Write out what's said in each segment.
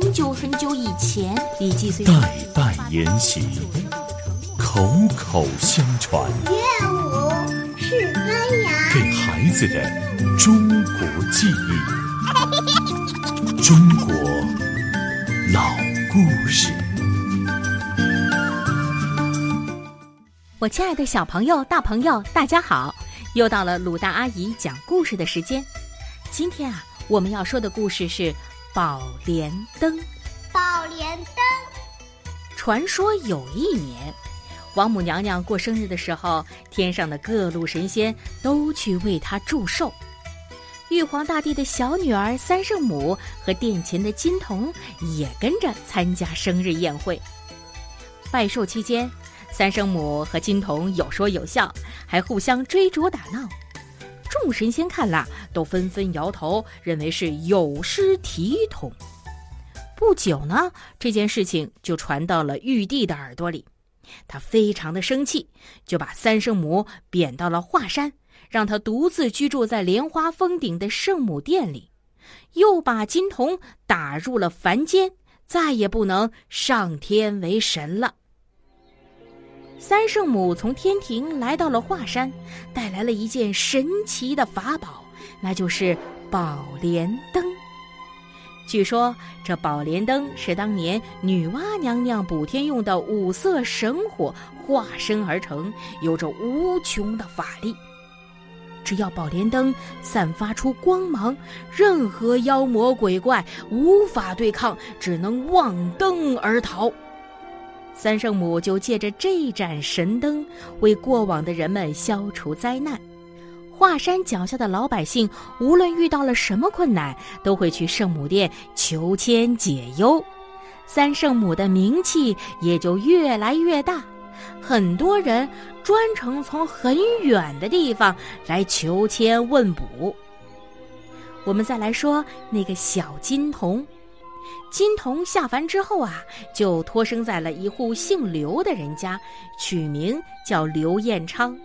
很久很久以前，李记虽代代沿袭，口口相传。乐舞是发芽，给孩子的中国记忆，中国老故事。我亲爱的小朋友、大朋友，大家好！又到了鲁大阿姨讲故事的时间。今天啊，我们要说的故事是。宝莲灯，宝莲灯。传说有一年，王母娘娘过生日的时候，天上的各路神仙都去为她祝寿。玉皇大帝的小女儿三圣母和殿前的金童也跟着参加生日宴会。拜寿期间，三圣母和金童有说有笑，还互相追逐打闹。众神仙看了，都纷纷摇头，认为是有失体统。不久呢，这件事情就传到了玉帝的耳朵里，他非常的生气，就把三圣母贬到了华山，让他独自居住在莲花峰顶的圣母殿里，又把金童打入了凡间，再也不能上天为神了。三圣母从天庭来到了华山，带来了一件神奇的法宝，那就是宝莲灯。据说这宝莲灯是当年女娲娘娘补天用的五色神火化身而成，有着无穷的法力。只要宝莲灯散发出光芒，任何妖魔鬼怪无法对抗，只能望灯而逃。三圣母就借着这盏神灯，为过往的人们消除灾难。华山脚下的老百姓，无论遇到了什么困难，都会去圣母殿求签解忧。三圣母的名气也就越来越大，很多人专程从很远的地方来求签问卜。我们再来说那个小金童。金童下凡之后啊，就托生在了一户姓刘的人家，取名叫刘彦昌。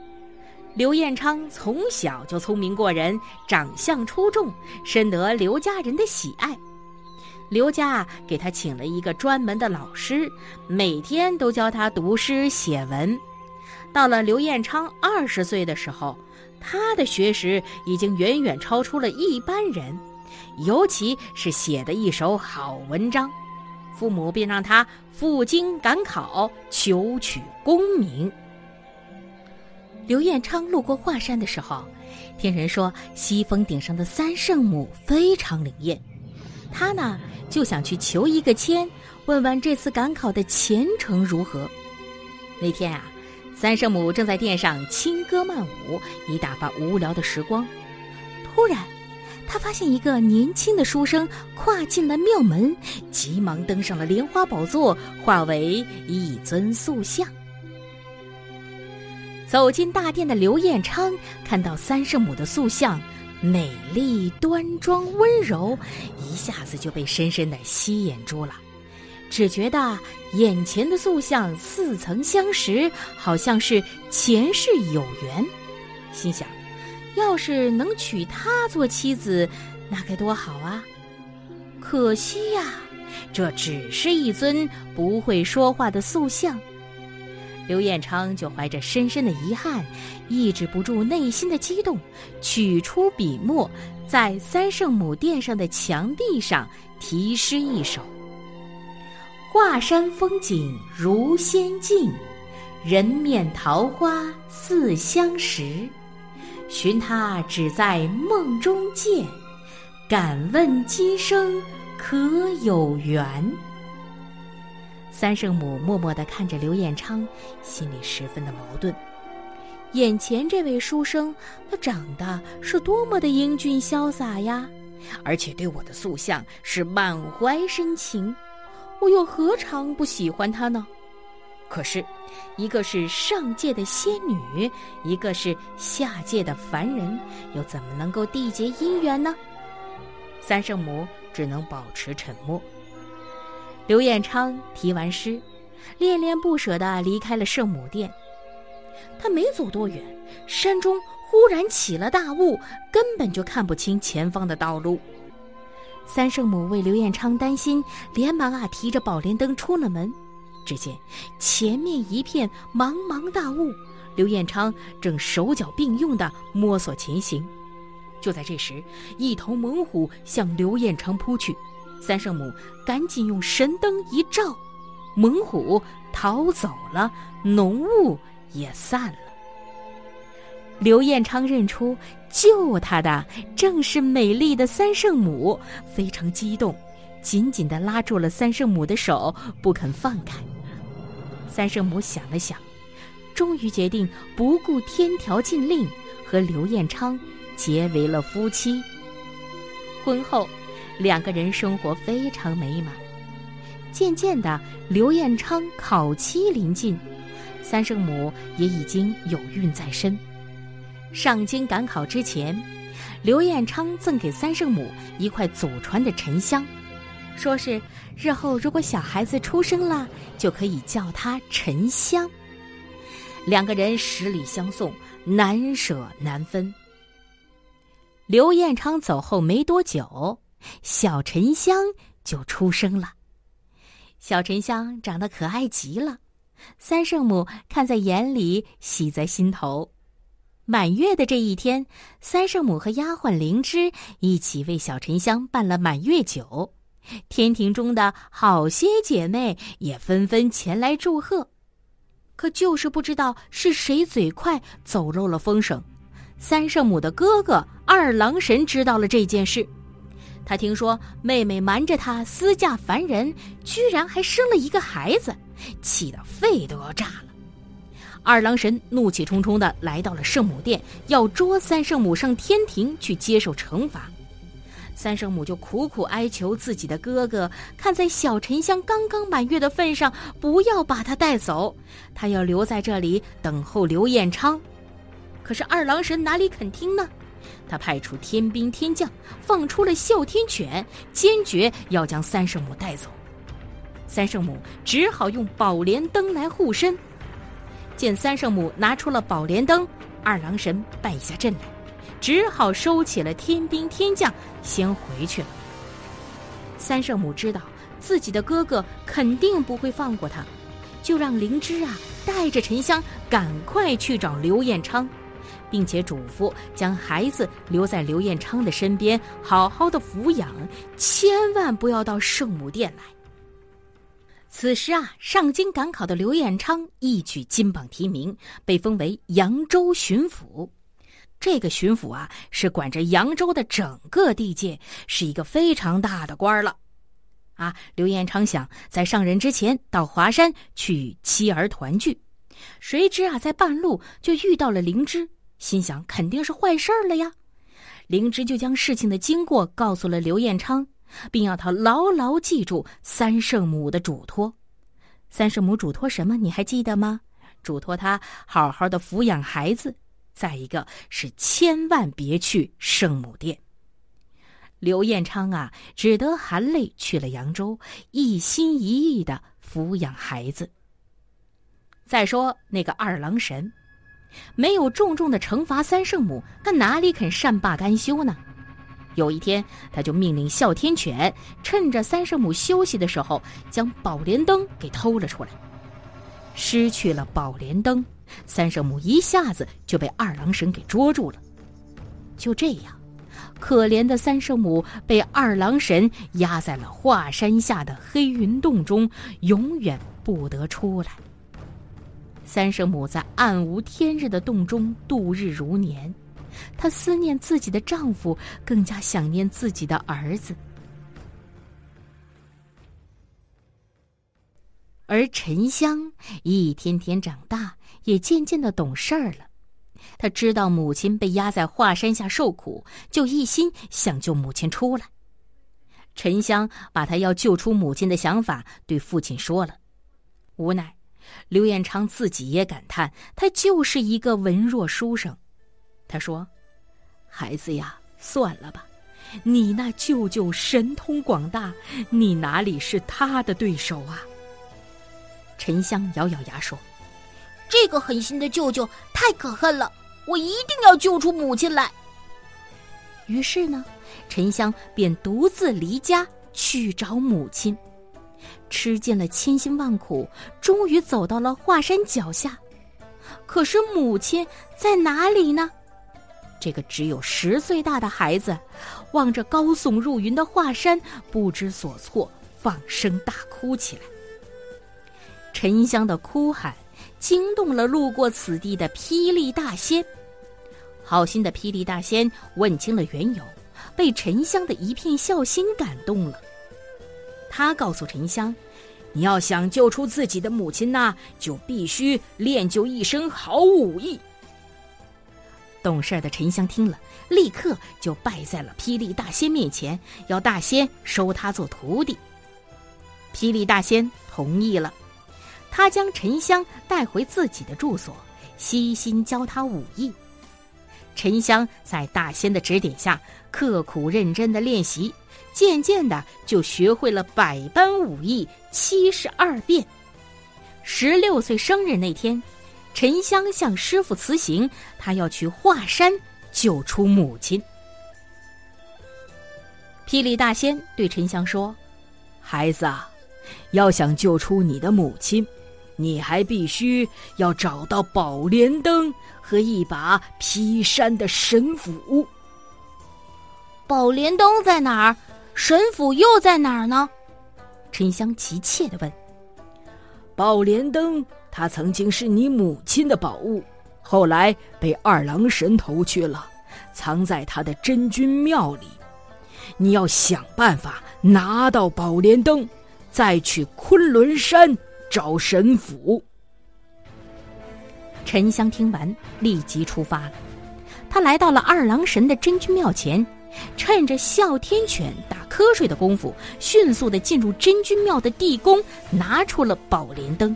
刘彦昌从小就聪明过人，长相出众，深得刘家人的喜爱。刘家给他请了一个专门的老师，每天都教他读诗写文。到了刘彦昌二十岁的时候，他的学识已经远远超出了一般人。尤其是写的一手好文章，父母便让他赴京赶考，求取功名。刘彦昌路过华山的时候，听人说西峰顶上的三圣母非常灵验，他呢就想去求一个签，问问这次赶考的前程如何。那天啊，三圣母正在殿上轻歌曼舞，以打发无聊的时光。突然。他发现一个年轻的书生跨进了庙门，急忙登上了莲花宝座，化为一尊塑像。走进大殿的刘彦昌看到三圣母的塑像，美丽端庄温柔，一下子就被深深的吸引住了。只觉得眼前的塑像似曾相识，好像是前世有缘，心想。要是能娶她做妻子，那该多好啊！可惜呀，这只是一尊不会说话的塑像。刘彦昌就怀着深深的遗憾，抑制不住内心的激动，取出笔墨，在三圣母殿上的墙壁上题诗一首：“华山风景如仙境，人面桃花似相识。寻他只在梦中见，敢问今生可有缘？三圣母默默地看着刘彦昌，心里十分的矛盾。眼前这位书生，他长得是多么的英俊潇洒呀！而且对我的塑像是满怀深情，我又何尝不喜欢他呢？可是，一个是上界的仙女，一个是下界的凡人，又怎么能够缔结姻缘呢？三圣母只能保持沉默。刘彦昌提完诗，恋恋不舍地离开了圣母殿。他没走多远，山中忽然起了大雾，根本就看不清前方的道路。三圣母为刘彦昌担心，连忙啊提着宝莲灯出了门。只见前面一片茫茫大雾，刘彦昌正手脚并用地摸索前行。就在这时，一头猛虎向刘彦昌扑去，三圣母赶紧用神灯一照，猛虎逃走了，浓雾也散了。刘彦昌认出救他的正是美丽的三圣母，非常激动，紧紧地拉住了三圣母的手，不肯放开。三圣母想了想，终于决定不顾天条禁令，和刘彦昌结为了夫妻。婚后，两个人生活非常美满。渐渐的，刘彦昌考期临近，三圣母也已经有孕在身。上京赶考之前，刘彦昌赠给三圣母一块祖传的沉香。说是日后如果小孩子出生了，就可以叫他沉香。两个人十里相送，难舍难分。刘彦昌走后没多久，小沉香就出生了。小沉香长得可爱极了，三圣母看在眼里，喜在心头。满月的这一天，三圣母和丫鬟灵芝一起为小沉香办了满月酒。天庭中的好些姐妹也纷纷前来祝贺，可就是不知道是谁嘴快走漏了风声。三圣母的哥哥二郎神知道了这件事，他听说妹妹瞒着他私嫁凡人，居然还生了一个孩子，气得肺都要炸了。二郎神怒气冲冲地来到了圣母殿，要捉三圣母上天庭去接受惩罚。三圣母就苦苦哀求自己的哥哥，看在小沉香刚刚满月的份上，不要把他带走，他要留在这里等候刘彦昌。可是二郎神哪里肯听呢？他派出天兵天将，放出了哮天犬，坚决要将三圣母带走。三圣母只好用宝莲灯来护身。见三圣母拿出了宝莲灯，二郎神败下阵来。只好收起了天兵天将，先回去了。三圣母知道自己的哥哥肯定不会放过他，就让灵芝啊带着沉香赶快去找刘彦昌，并且嘱咐将孩子留在刘彦昌的身边，好好的抚养，千万不要到圣母殿来。此时啊，上京赶考的刘彦昌一举金榜题名，被封为扬州巡抚。这个巡抚啊，是管着扬州的整个地界，是一个非常大的官了。啊，刘彦昌想在上任之前到华山去与妻儿团聚，谁知啊，在半路就遇到了灵芝，心想肯定是坏事了呀。灵芝就将事情的经过告诉了刘彦昌，并要他牢牢记住三圣母的嘱托。三圣母嘱托什么？你还记得吗？嘱托他好好的抚养孩子。再一个是千万别去圣母殿。刘彦昌啊，只得含泪去了扬州，一心一意的抚养孩子。再说那个二郎神，没有重重的惩罚三圣母，他哪里肯善罢甘休呢？有一天，他就命令哮天犬，趁着三圣母休息的时候，将宝莲灯给偷了出来。失去了宝莲灯。三圣母一下子就被二郎神给捉住了。就这样，可怜的三圣母被二郎神压在了华山下的黑云洞中，永远不得出来。三圣母在暗无天日的洞中度日如年，她思念自己的丈夫，更加想念自己的儿子。而沉香一天天长大，也渐渐的懂事儿了。他知道母亲被压在华山下受苦，就一心想救母亲出来。沉香把他要救出母亲的想法对父亲说了，无奈刘彦昌自己也感叹，他就是一个文弱书生。他说：“孩子呀，算了吧，你那舅舅神通广大，你哪里是他的对手啊？”沉香咬咬牙说。这个狠心的舅舅太可恨了，我一定要救出母亲来。于是呢，沉香便独自离家去找母亲，吃尽了千辛万苦，终于走到了华山脚下。可是母亲在哪里呢？这个只有十岁大的孩子，望着高耸入云的华山，不知所措，放声大哭起来。沉香的哭喊。惊动了路过此地的霹雳大仙。好心的霹雳大仙问清了缘由，被沉香的一片孝心感动了。他告诉沉香：“你要想救出自己的母亲呐，就必须练就一身好武艺。”懂事的沉香听了，立刻就拜在了霹雳大仙面前，要大仙收他做徒弟。霹雳大仙同意了。他将沉香带回自己的住所，悉心教他武艺。沉香在大仙的指点下，刻苦认真的练习，渐渐的就学会了百般武艺七十二变。十六岁生日那天，沉香向师傅辞行，他要去华山救出母亲。霹雳大仙对沉香说：“孩子啊，要想救出你的母亲。”你还必须要找到宝莲灯和一把劈山的神斧。宝莲灯在哪儿？神斧又在哪儿呢？沉香急切的问。宝莲灯，它曾经是你母亲的宝物，后来被二郎神偷去了，藏在他的真君庙里。你要想办法拿到宝莲灯，再去昆仑山。找神斧。沉香听完，立即出发了。他来到了二郎神的真君庙前，趁着哮天犬打瞌睡的功夫，迅速的进入真君庙的地宫，拿出了宝莲灯。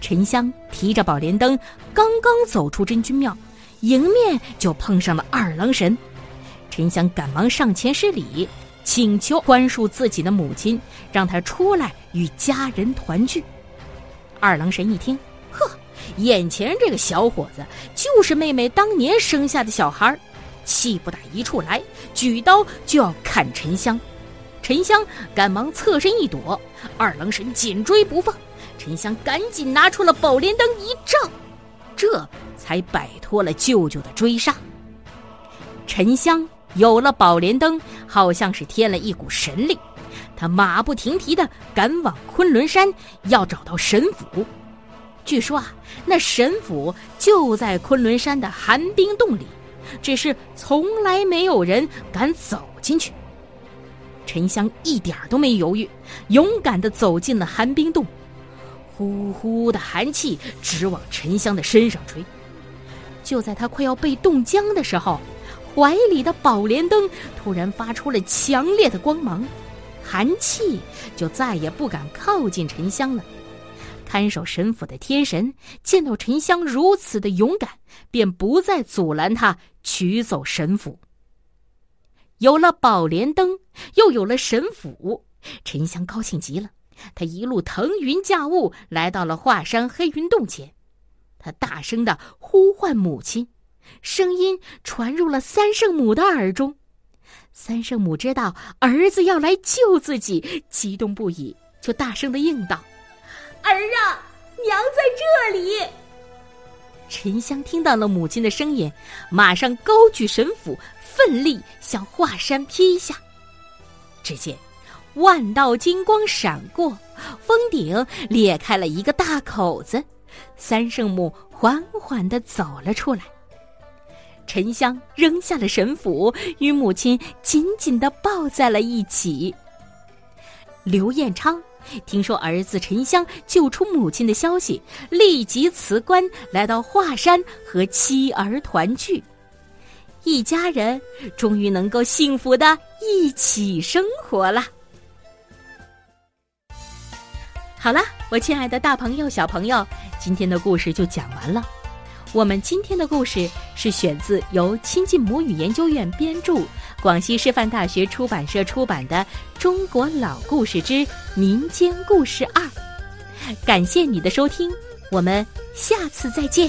沉香提着宝莲灯，刚刚走出真君庙，迎面就碰上了二郎神。沉香赶忙上前施礼。请求宽恕自己的母亲，让他出来与家人团聚。二郎神一听，呵，眼前这个小伙子就是妹妹当年生下的小孩，气不打一处来，举刀就要砍沉香。沉香赶忙侧身一躲，二郎神紧追不放。沉香赶紧拿出了宝莲灯一照，这才摆脱了舅舅的追杀。沉香。有了宝莲灯，好像是添了一股神力，他马不停蹄的赶往昆仑山，要找到神斧。据说啊，那神斧就在昆仑山的寒冰洞里，只是从来没有人敢走进去。沉香一点都没犹豫，勇敢的走进了寒冰洞，呼呼的寒气直往沉香的身上吹。就在他快要被冻僵的时候。怀里的宝莲灯突然发出了强烈的光芒，寒气就再也不敢靠近沉香了。看守神府的天神见到沉香如此的勇敢，便不再阻拦他取走神斧。有了宝莲灯，又有了神斧，沉香高兴极了。他一路腾云驾雾，来到了华山黑云洞前，他大声的呼唤母亲。声音传入了三圣母的耳中，三圣母知道儿子要来救自己，激动不已，就大声的应道：“儿啊，娘在这里。”沉香听到了母亲的声音，马上高举神斧，奋力向华山劈下。只见万道金光闪过，峰顶裂开了一个大口子，三圣母缓缓地走了出来。沉香扔下了神斧，与母亲紧紧的抱在了一起。刘彦昌听说儿子沉香救出母亲的消息，立即辞官来到华山和妻儿团聚，一家人终于能够幸福的一起生活了。好了，我亲爱的大朋友、小朋友，今天的故事就讲完了。我们今天的故事是选自由亲近母语研究院编著、广西师范大学出版社出版的《中国老故事之民间故事二》。感谢你的收听，我们下次再见。